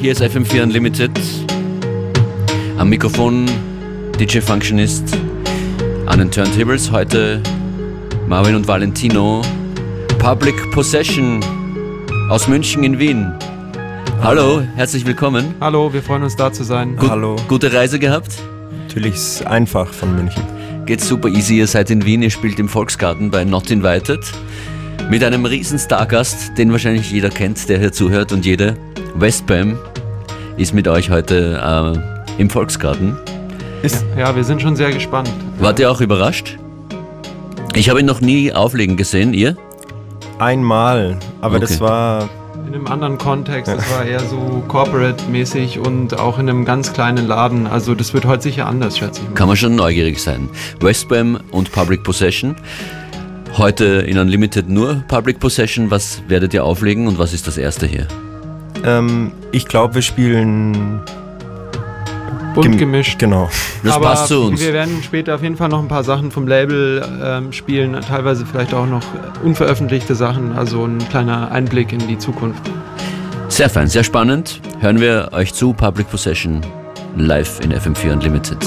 Hier ist FM4 Unlimited. Am Mikrofon DJ Functionist, an den Turntables heute Marvin und Valentino. Public Possession aus München in Wien. Hallo, herzlich willkommen. Hallo, wir freuen uns da zu sein. Gut, Hallo. Gute Reise gehabt? Natürlich ist einfach von München. Geht super easy, ihr seid in Wien, ihr spielt im Volksgarten bei Not Invited. Mit einem riesen Stargast, den wahrscheinlich jeder kennt, der hier zuhört und jede. Westbam ist mit euch heute äh, im Volksgarten. Ist Ja, wir sind schon sehr gespannt. Wart ihr auch überrascht? Ich habe ihn noch nie auflegen gesehen, ihr? einmal, aber das Okay. war In einem anderen Kontext, das war eher so corporate-mäßig und auch in einem ganz kleinen Laden. Also das wird heute sicher anders, schätze ich mal. Kann man schon neugierig sein. Westbam und Public Possession. Heute in Unlimited nur Public Possession. Was werdet ihr auflegen und was ist das erste hier? Ähm, ich glaube, wir spielen Bunt gem- gemischt. Genau. Das Aber passt zu uns. wir werden später auf jeden Fall noch ein paar Sachen vom Label ähm, spielen, teilweise vielleicht auch noch unveröffentlichte Sachen, also ein kleiner Einblick in die Zukunft. Sehr fein, sehr spannend. Hören wir euch zu Public Possession live in FM4 Unlimited.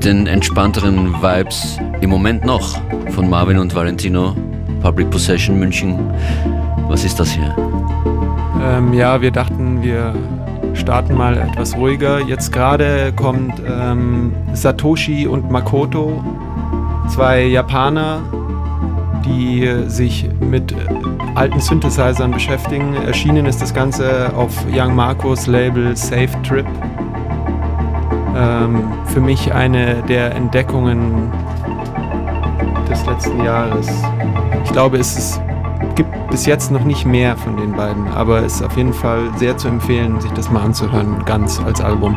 Mit den entspannteren Vibes im Moment noch von Marvin und Valentino, Public Possession München. Was ist das hier? Ähm, ja, wir dachten, wir starten mal etwas ruhiger. Jetzt gerade kommt ähm, Satoshi und Makoto, zwei Japaner, die sich mit alten Synthesizern beschäftigen. Erschienen ist das Ganze auf Young Marcos Label Safe Trip. Ähm, für mich eine der Entdeckungen des letzten Jahres. Ich glaube, es ist, gibt bis jetzt noch nicht mehr von den beiden, aber es ist auf jeden Fall sehr zu empfehlen, sich das mal anzuhören, ganz als Album.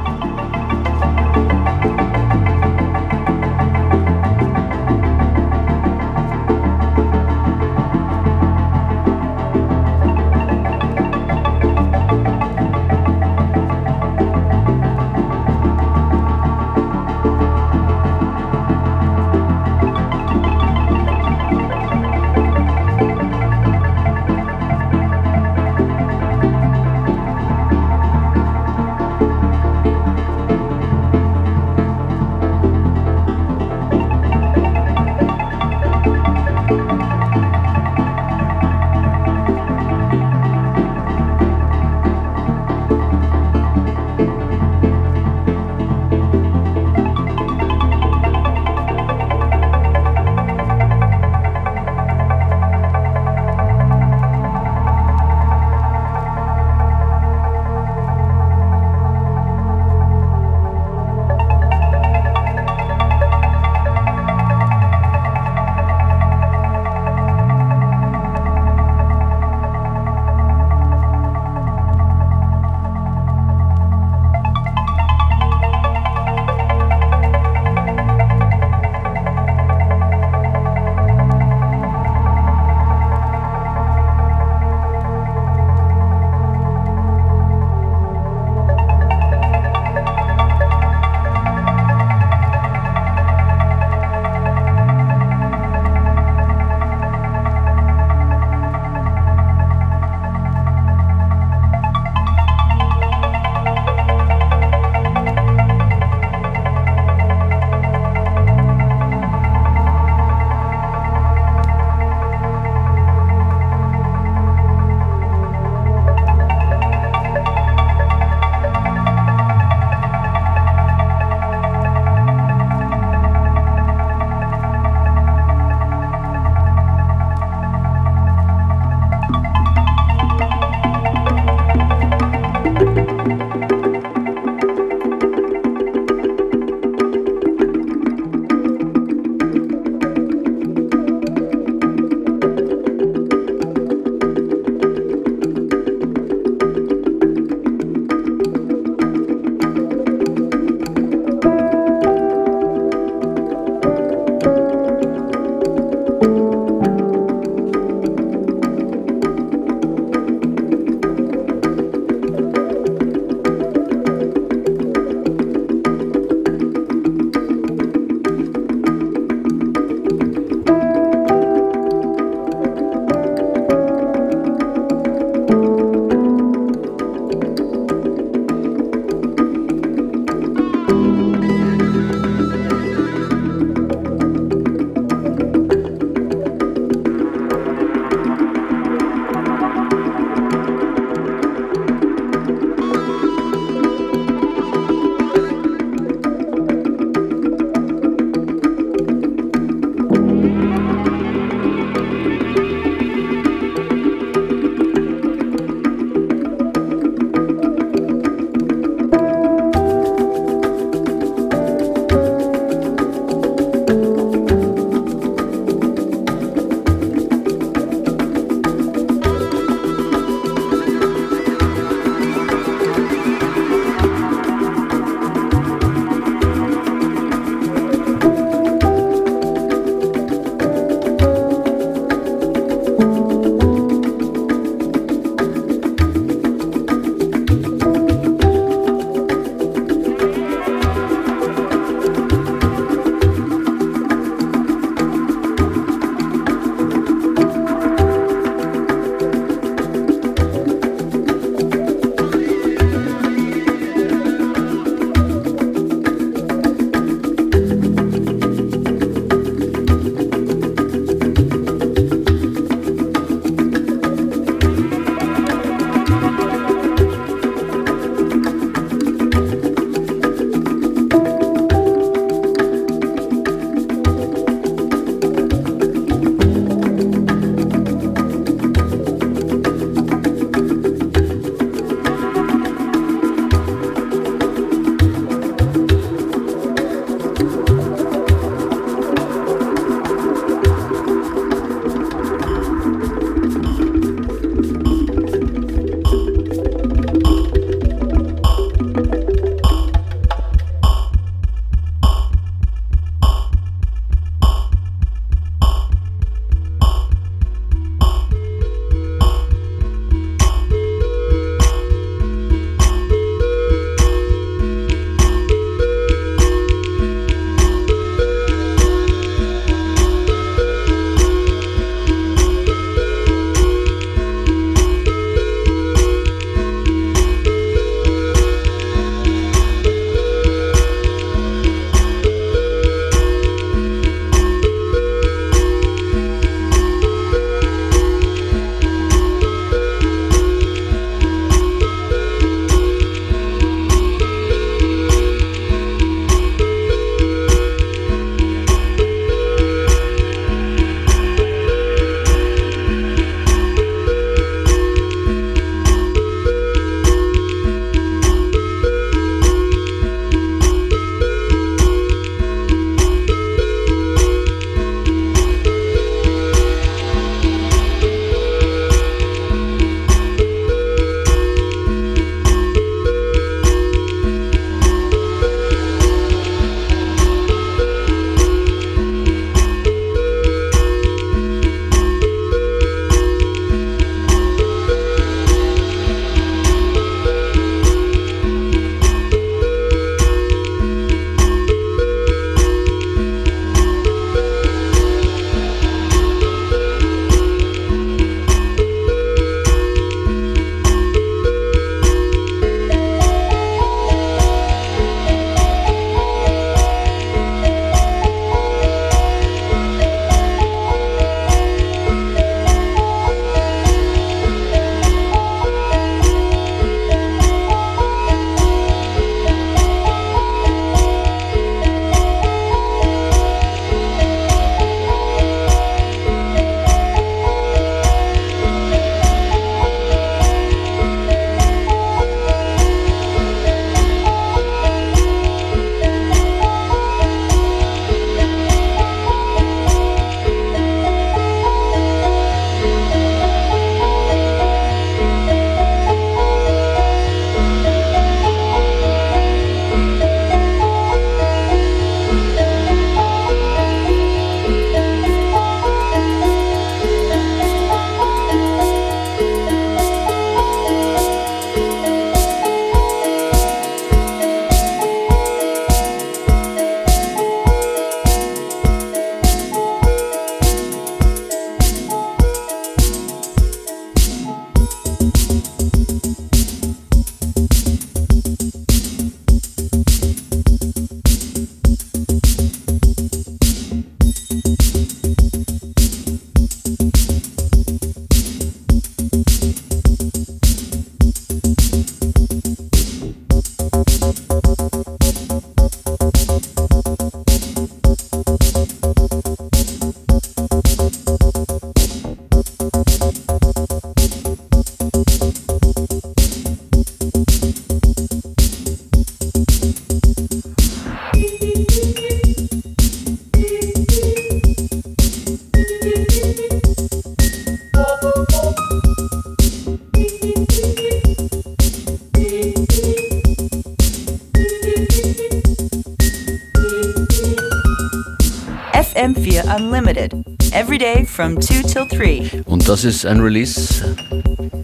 Das ist ein Release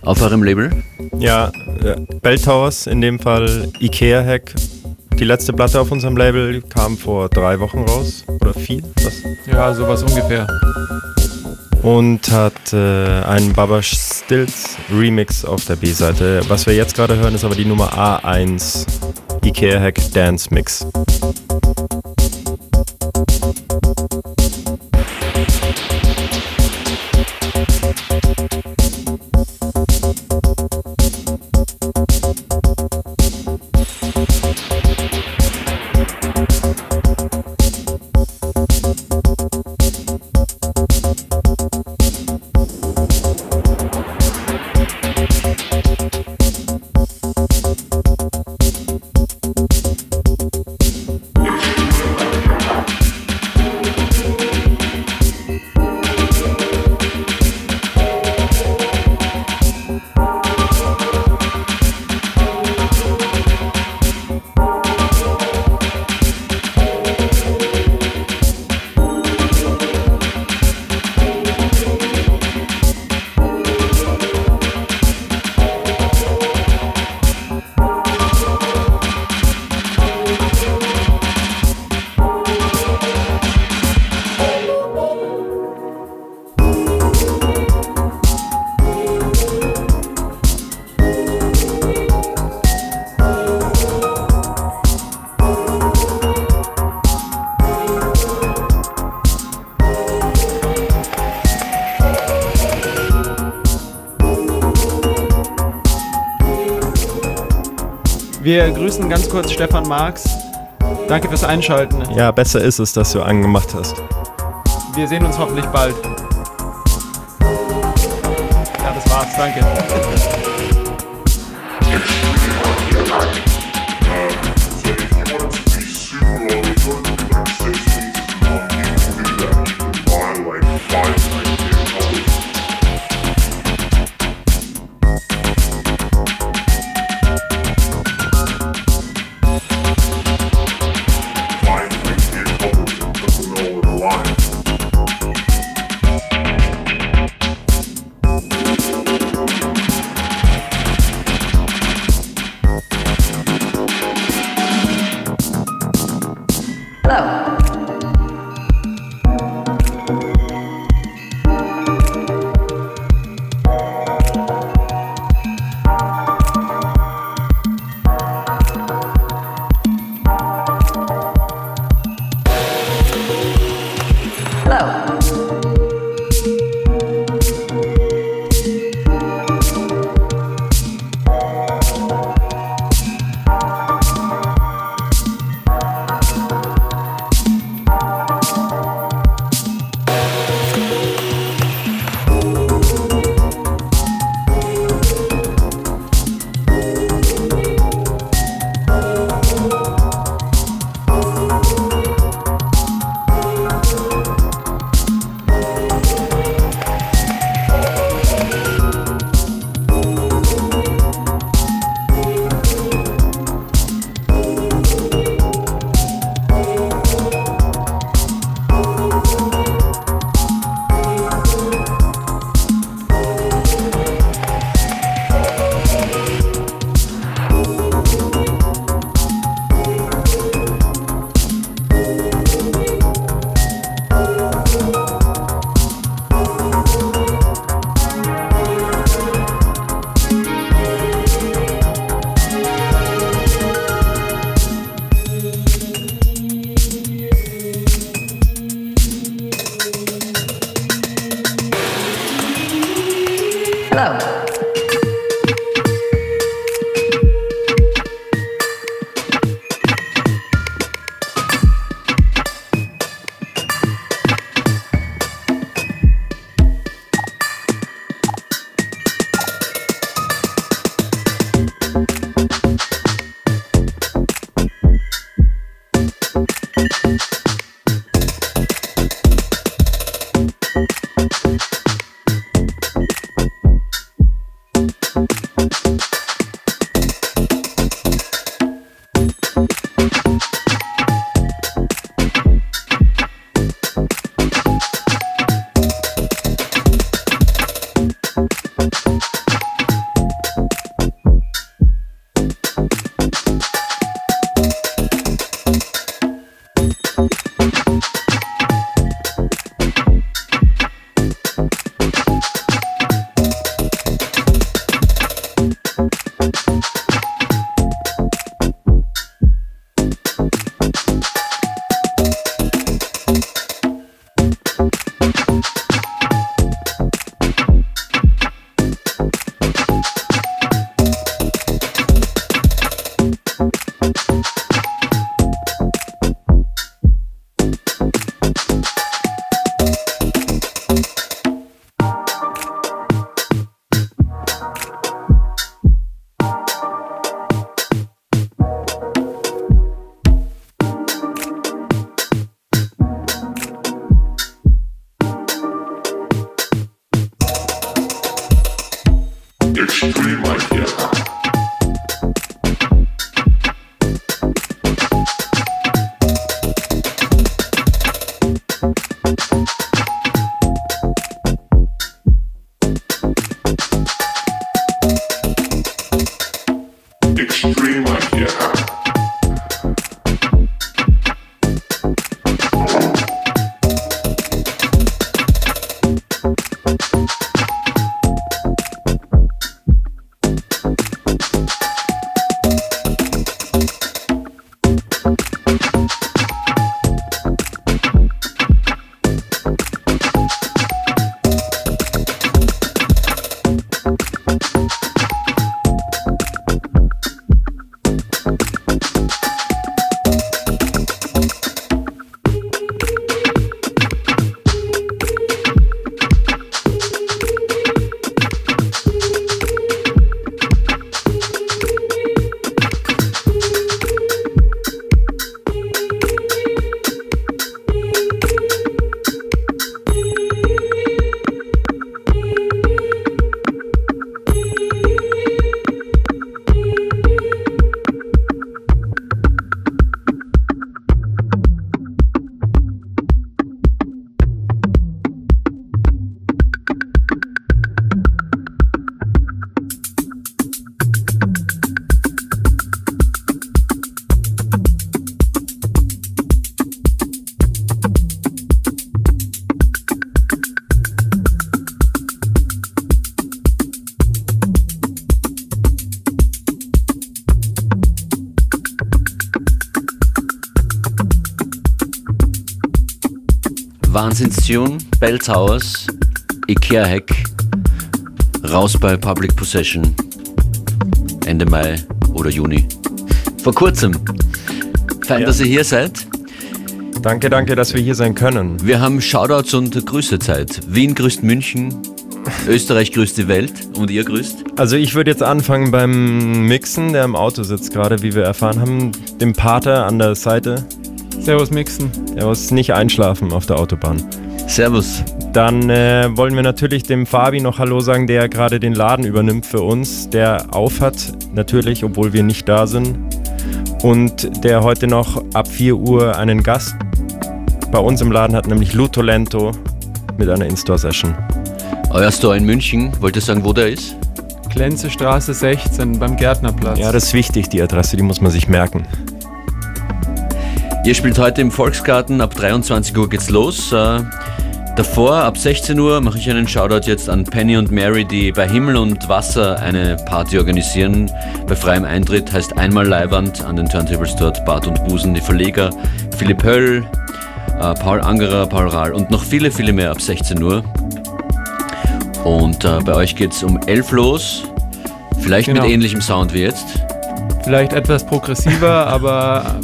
auf eurem Label? Ja, äh, Bell Towers, in dem Fall Ikea Hack. Die letzte Platte auf unserem Label kam vor drei Wochen raus. Oder vier? Was? Ja, sowas ungefähr. Und hat äh, einen Baba Stills Remix auf der B-Seite. Was wir jetzt gerade hören, ist aber die Nummer A1 Ikea Hack Dance Mix. Grüßen ganz kurz Stefan Marx. Danke fürs Einschalten. Ja, besser ist es, dass du angemacht hast. Wir sehen uns hoffentlich bald. Ja, das war's. Danke. Hello. Wahnsinnstune, Bell Towers, Ikea Hack, raus bei Public Possession, Ende Mai oder Juni. Vor kurzem. Fein, ja. dass ihr hier seid. Danke, danke, dass wir hier sein können. Wir haben Shoutouts und Grüßezeit. Wien grüßt München, Österreich grüßt die Welt und ihr grüßt? Also ich würde jetzt anfangen beim Mixen, der im Auto sitzt gerade, wie wir erfahren haben, dem Pater an der Seite. Servus Mixen. Servus, nicht einschlafen auf der Autobahn. Servus. Dann äh, wollen wir natürlich dem Fabi noch Hallo sagen, der gerade den Laden übernimmt für uns, der aufhat, natürlich, obwohl wir nicht da sind. Und der heute noch ab 4 Uhr einen Gast bei uns im Laden hat, nämlich Luto Lento mit einer In-Store-Session. Euer Store in München, wollt ihr sagen, wo der ist? Klenzestraße 16 beim Gärtnerplatz. Ja, das ist wichtig, die Adresse, die muss man sich merken. Ihr spielt heute im Volksgarten, ab 23 Uhr geht's los. Äh, davor, ab 16 Uhr, mache ich einen Shoutout jetzt an Penny und Mary, die bei Himmel und Wasser eine Party organisieren. Bei freiem Eintritt heißt einmal Leihwand an den Turntables dort, Bart und Busen, die Verleger, Philipp Höll, äh, Paul Angerer, Paul Rahl und noch viele, viele mehr ab 16 Uhr. Und äh, bei euch geht's um 11 los, vielleicht genau. mit ähnlichem Sound wie jetzt. Vielleicht etwas progressiver, aber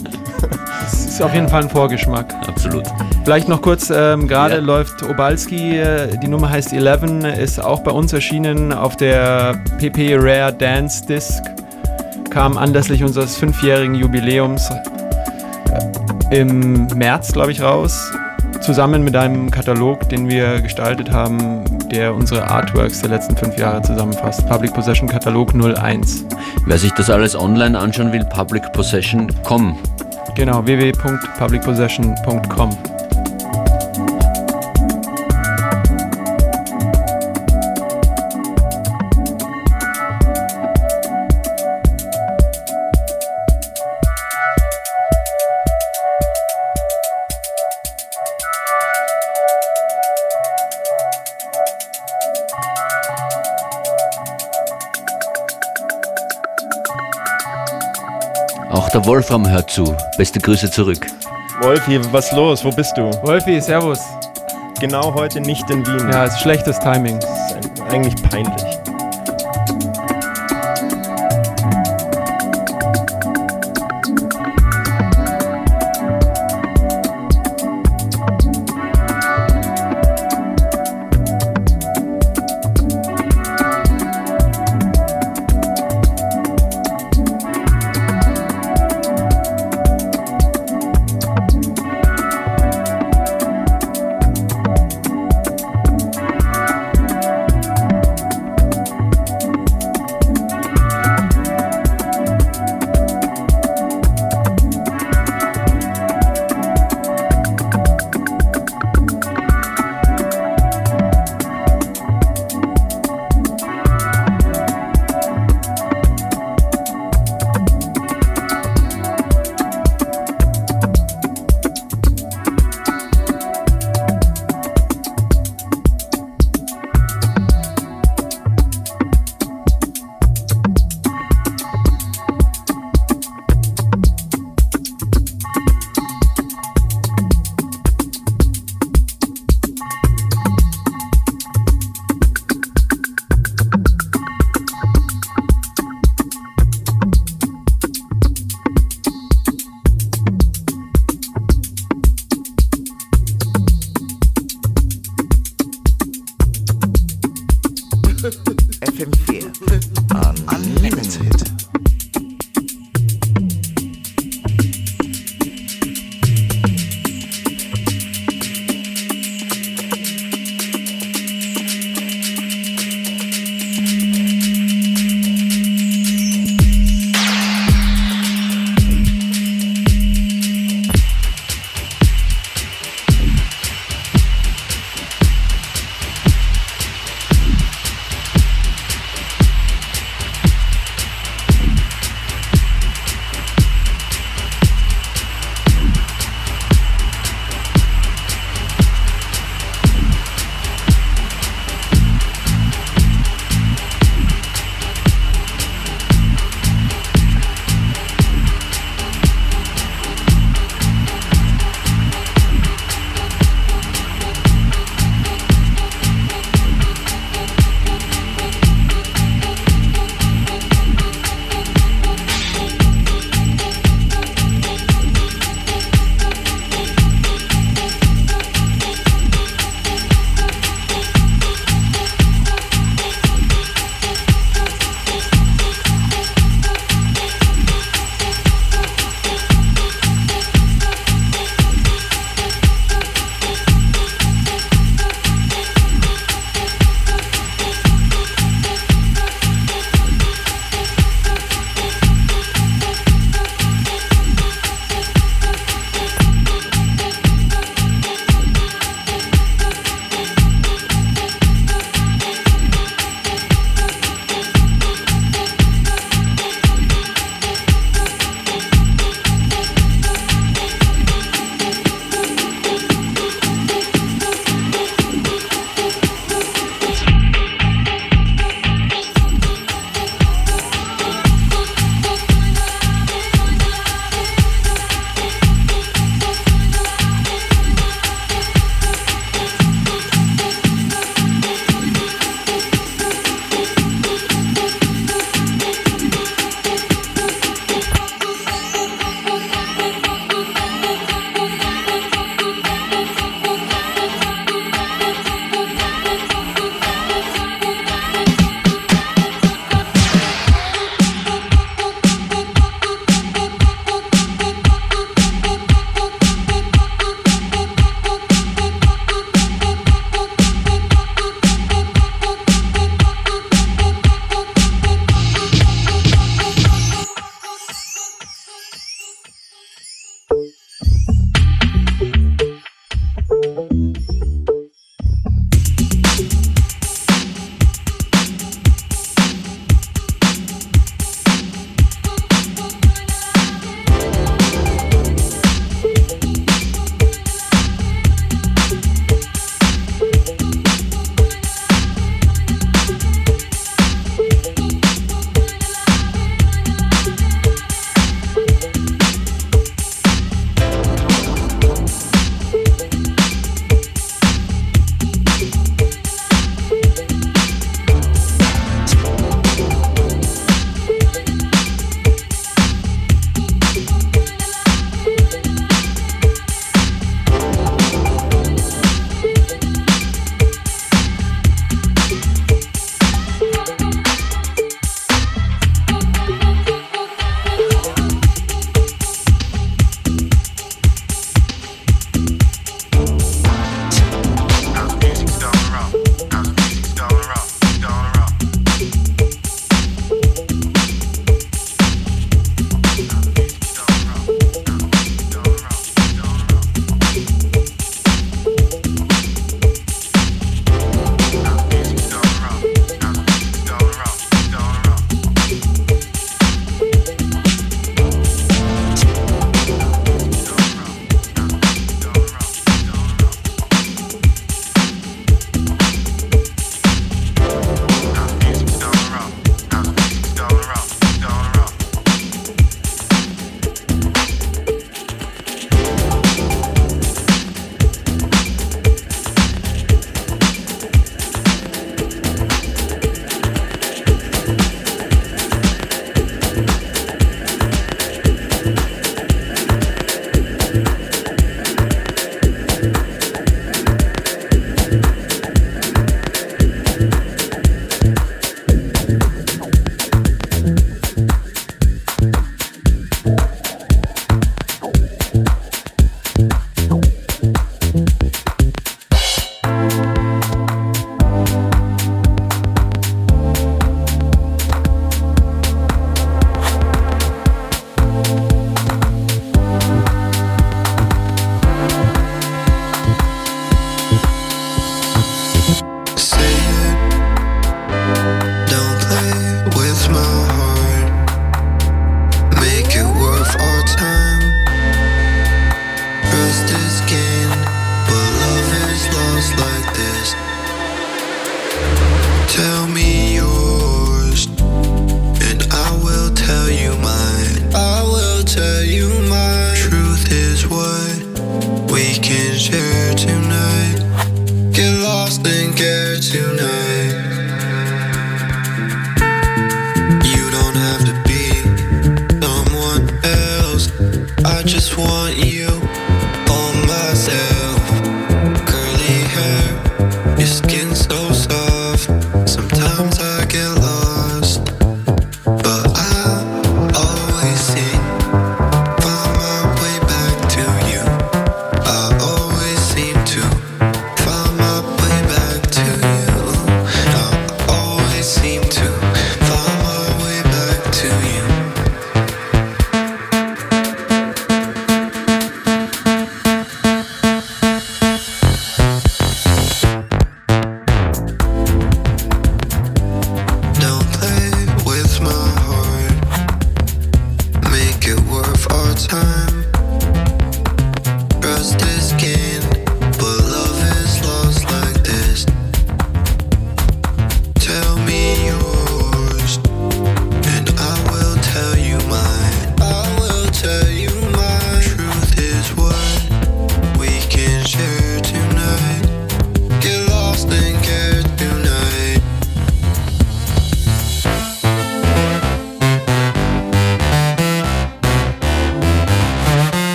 ist auf jeden Fall ein Vorgeschmack. Absolut. Vielleicht noch kurz, ähm, gerade ja. läuft Obalski, äh, die Nummer heißt 11, ist auch bei uns erschienen auf der PP Rare Dance Disc, kam anlässlich unseres fünfjährigen Jubiläums äh, im März, glaube ich, raus, zusammen mit einem Katalog, den wir gestaltet haben, der unsere Artworks der letzten fünf Jahre zusammenfasst. Public Possession Katalog 01. Wer sich das alles online anschauen will, publicpossession.com. Genau, www.publicpossession.com. Der Wolfram hört zu. Beste Grüße zurück. Wolfi, was los? Wo bist du? Wolfi, servus. Genau heute nicht in Wien. Ja, ist schlechtes Timing. Das ist eigentlich peinlich.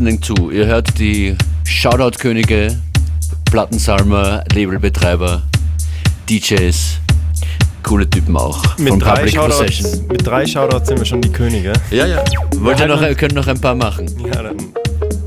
Listening to. Ihr hört die Shoutout-Könige, Plattensalmer, Labelbetreiber, DJs, coole Typen auch. Mit drei, Possession. mit drei Shoutouts sind wir schon die Könige. Ja, ja. Wollt ihr noch, können noch ein paar machen? Ja, dann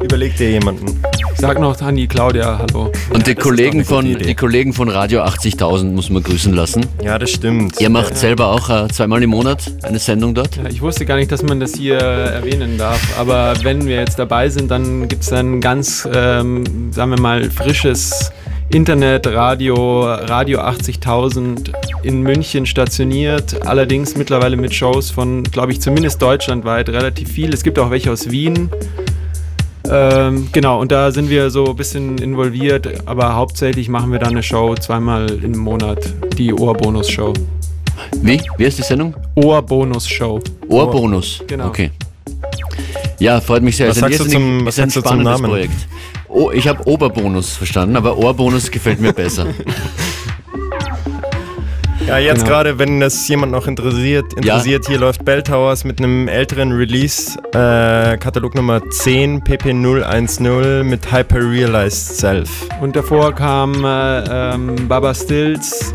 überleg dir jemanden. Sag noch Hanni, Claudia, hallo. Und die, Kollegen von, die Kollegen von Radio 80.000 muss man grüßen lassen. Ja, das stimmt. Ihr macht ja. selber auch äh, zweimal im Monat eine Sendung dort? Ja, ich wusste gar nicht, dass man das hier erwähnen darf. Aber wenn wir jetzt dabei sind, dann gibt es ein ganz, ähm, sagen wir mal, frisches Internet, Radio, Radio 80.000 in München stationiert. Allerdings mittlerweile mit Shows von, glaube ich, zumindest deutschlandweit relativ viel. Es gibt auch welche aus Wien. Ähm, genau, und da sind wir so ein bisschen involviert, aber hauptsächlich machen wir da eine Show zweimal im Monat, die Ohrbonus-Show. Wie? Wie ist die Sendung? Ohrbonus-Show. Ohrbonus? Genau. Okay. Ja, freut mich sehr. Was sagst du zum, was sagst du zum Namen? Projekt. Oh, ich habe Oberbonus verstanden, aber Ohrbonus gefällt mir besser. Ja, jetzt genau. gerade, wenn das jemand noch interessiert, interessiert ja. hier läuft Bell Towers mit einem älteren Release, äh, Katalog Nummer 10, PP010 mit Hyper Realized Self. Und davor kam äh, ähm, Baba Stills,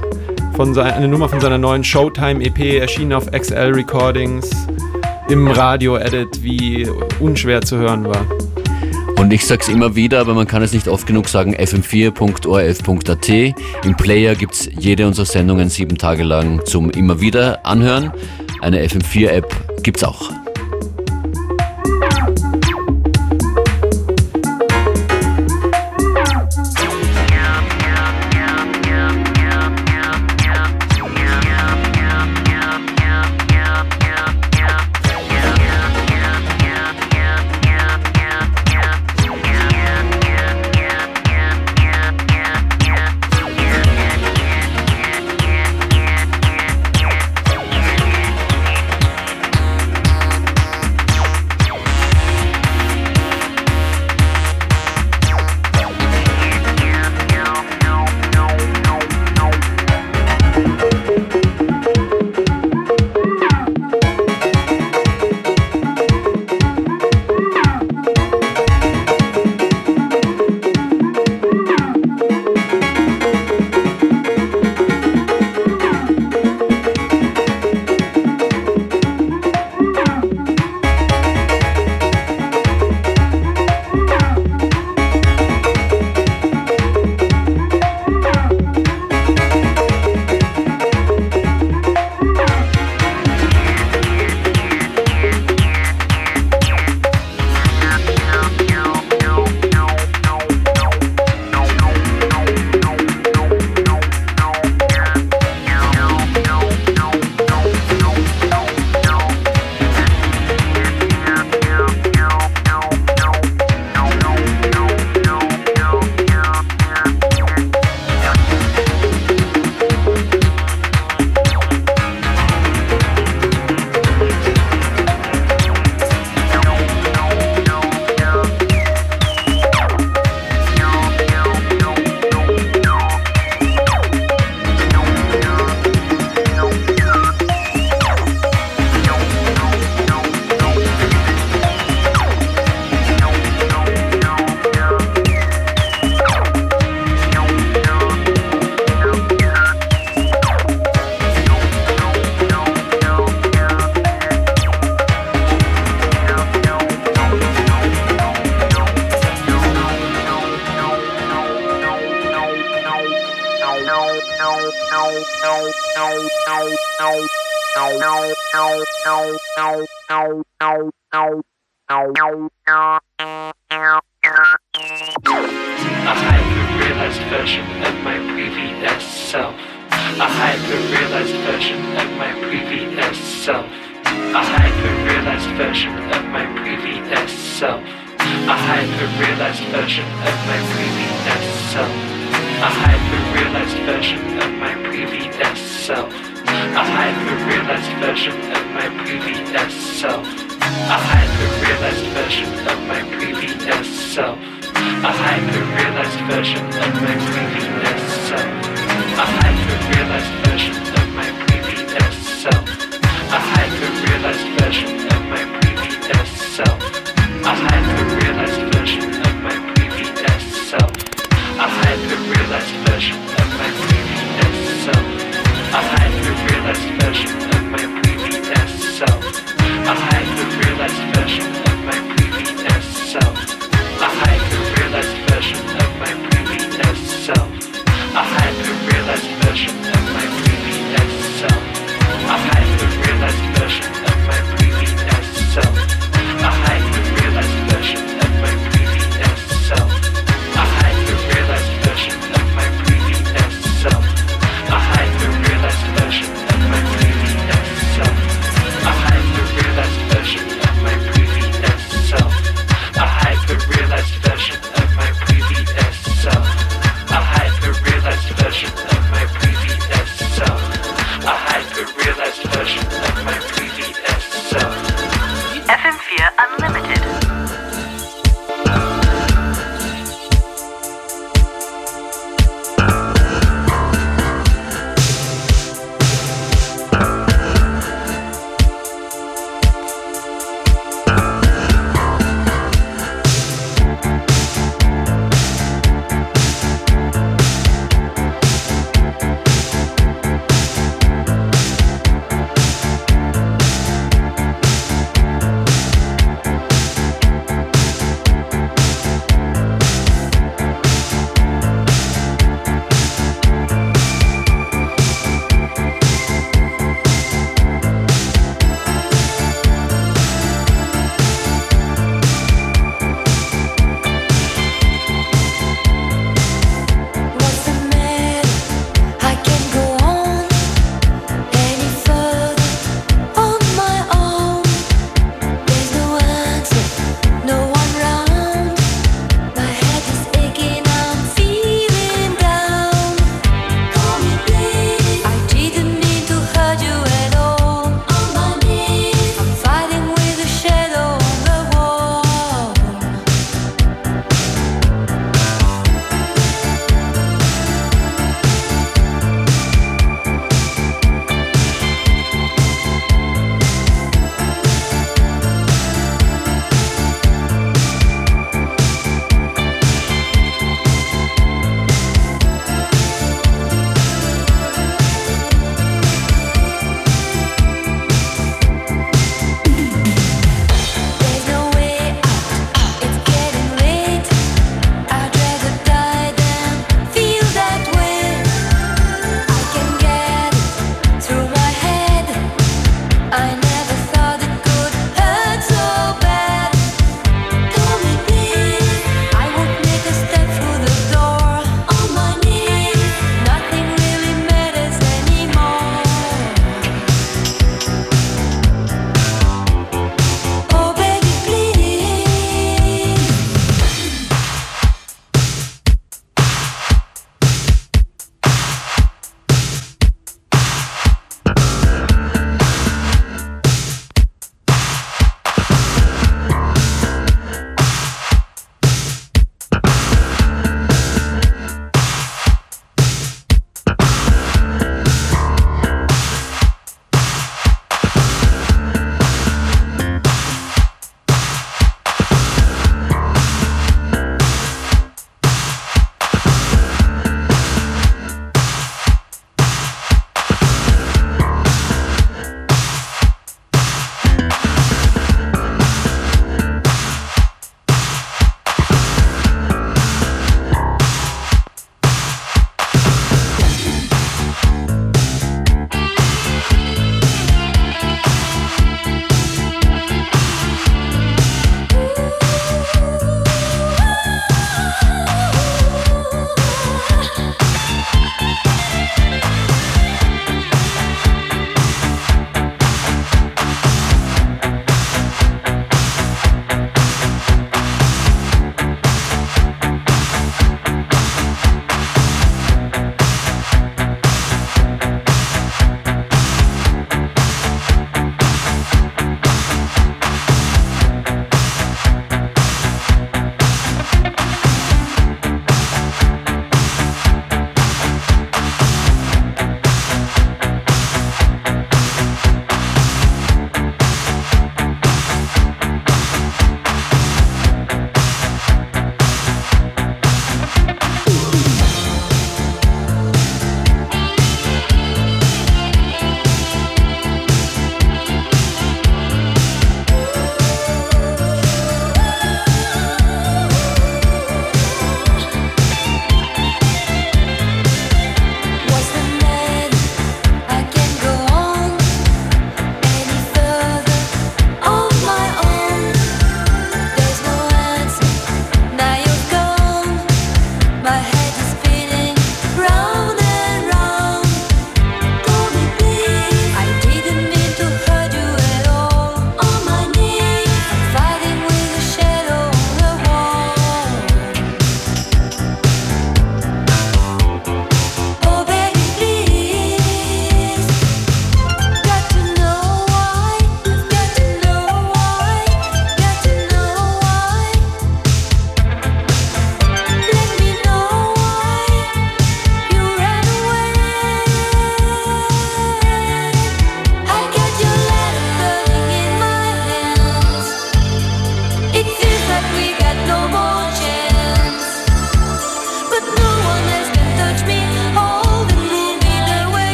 von eine Nummer von seiner neuen Showtime EP, erschienen auf XL Recordings, im Radio-Edit, wie unschwer zu hören war. Und ich sag's immer wieder, aber man kann es nicht oft genug sagen, fm4.orf.at. Im Player gibt's jede unserer Sendungen sieben Tage lang zum immer wieder anhören. Eine FM4-App gibt's auch.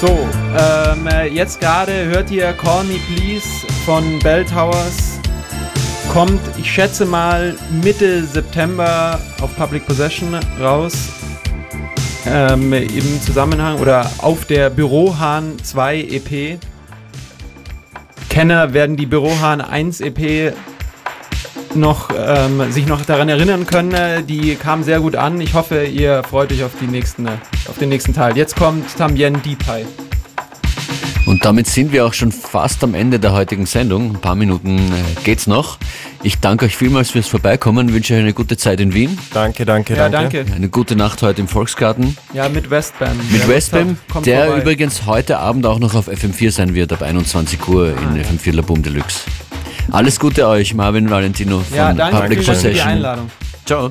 So, ähm, äh, jetzt gerade hört ihr Call Me Please von Bell Towers. Kommt, ich schätze mal, Mitte September auf Public Possession raus. Ähm, Im Zusammenhang oder auf der Bürohahn 2 EP. Kenner werden die Bürohahn 1 EP noch, ähm, sich noch daran erinnern können. Äh, Die kam sehr gut an. Ich hoffe, ihr freut euch auf, die nächsten, äh, auf den nächsten Teil. Jetzt kommt Tambien Deepie. Und damit sind wir auch schon fast am Ende der heutigen Sendung. Ein paar Minuten äh, geht's noch. Ich danke euch vielmals fürs Vorbeikommen, wünsche euch eine gute Zeit in Wien, Danke, danke, Ja, danke. danke. eine gute Nacht heute im Volksgarten. Ja, mit Westbam. Mit Lust Westbam, der vorbei. übrigens heute Abend auch noch auf FM4 sein wird, ab 21 Uhr Ah, in FM4 La Boom Deluxe. Alles Gute euch, Marvin Valentino von Ja, danke Public Dank für die Possession. Einladung. Ciao.